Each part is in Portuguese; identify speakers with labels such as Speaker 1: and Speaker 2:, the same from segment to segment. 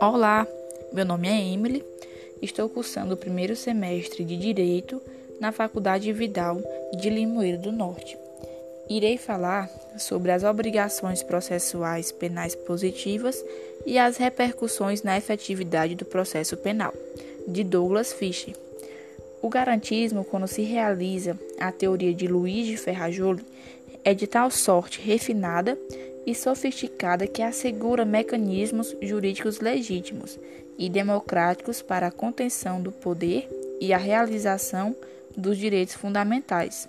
Speaker 1: Olá, meu nome é Emily, estou cursando o primeiro semestre de Direito na Faculdade Vidal de Limoeiro do Norte. Irei falar sobre as obrigações processuais penais positivas e as repercussões na efetividade do processo penal, de Douglas Fischer. O garantismo, quando se realiza a teoria de Luiz de Ferrajoli, é de tal sorte refinada e sofisticada que assegura mecanismos jurídicos legítimos e democráticos para a contenção do poder e a realização dos direitos fundamentais.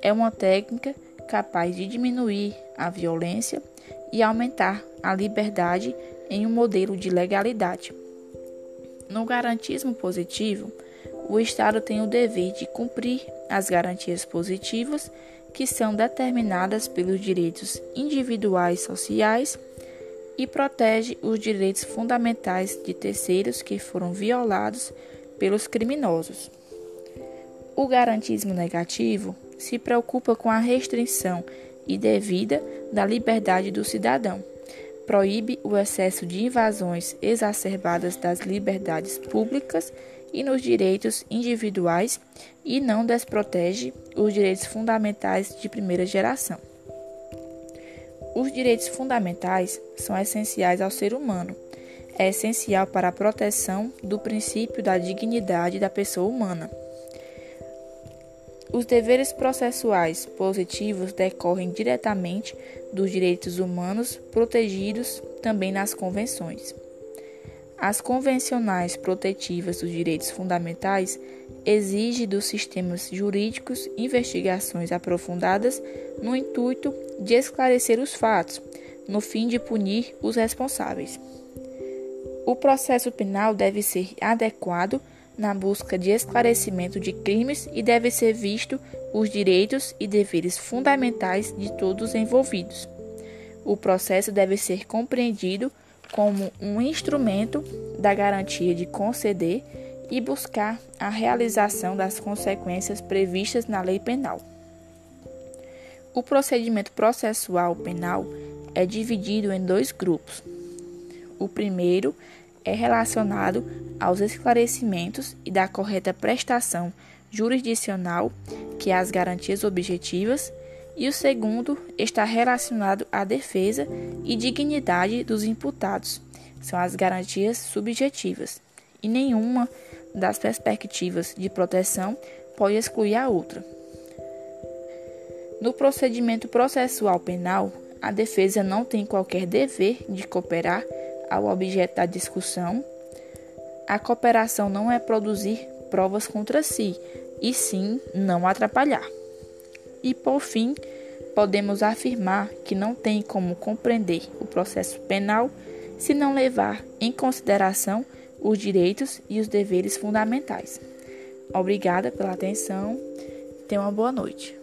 Speaker 1: É uma técnica capaz de diminuir a violência e aumentar a liberdade em um modelo de legalidade. No garantismo positivo, o Estado tem o dever de cumprir as garantias positivas que são determinadas pelos direitos individuais sociais e protege os direitos fundamentais de terceiros que foram violados pelos criminosos. O garantismo negativo se preocupa com a restrição indevida da liberdade do cidadão, proíbe o excesso de invasões exacerbadas das liberdades públicas e nos direitos individuais e não desprotege os direitos fundamentais de primeira geração. Os direitos fundamentais são essenciais ao ser humano. É essencial para a proteção do princípio da dignidade da pessoa humana. Os deveres processuais positivos decorrem diretamente dos direitos humanos protegidos também nas convenções. As convencionais protetivas dos direitos fundamentais exigem dos sistemas jurídicos investigações aprofundadas no intuito de esclarecer os fatos, no fim de punir os responsáveis. O processo penal deve ser adequado na busca de esclarecimento de crimes e deve ser visto os direitos e deveres fundamentais de todos os envolvidos. O processo deve ser compreendido como um instrumento da garantia de conceder e buscar a realização das consequências previstas na lei penal. O procedimento processual penal é dividido em dois grupos. O primeiro é relacionado aos esclarecimentos e da correta prestação jurisdicional, que é as garantias objetivas, e o segundo está relacionado à defesa e dignidade dos imputados. São as garantias subjetivas, e nenhuma das perspectivas de proteção pode excluir a outra. No procedimento processual penal, a defesa não tem qualquer dever de cooperar ao objeto da discussão. A cooperação não é produzir provas contra si, e sim não atrapalhar. E por fim, podemos afirmar que não tem como compreender o processo penal se não levar em consideração os direitos e os deveres fundamentais. Obrigada pela atenção. Tenha uma boa noite.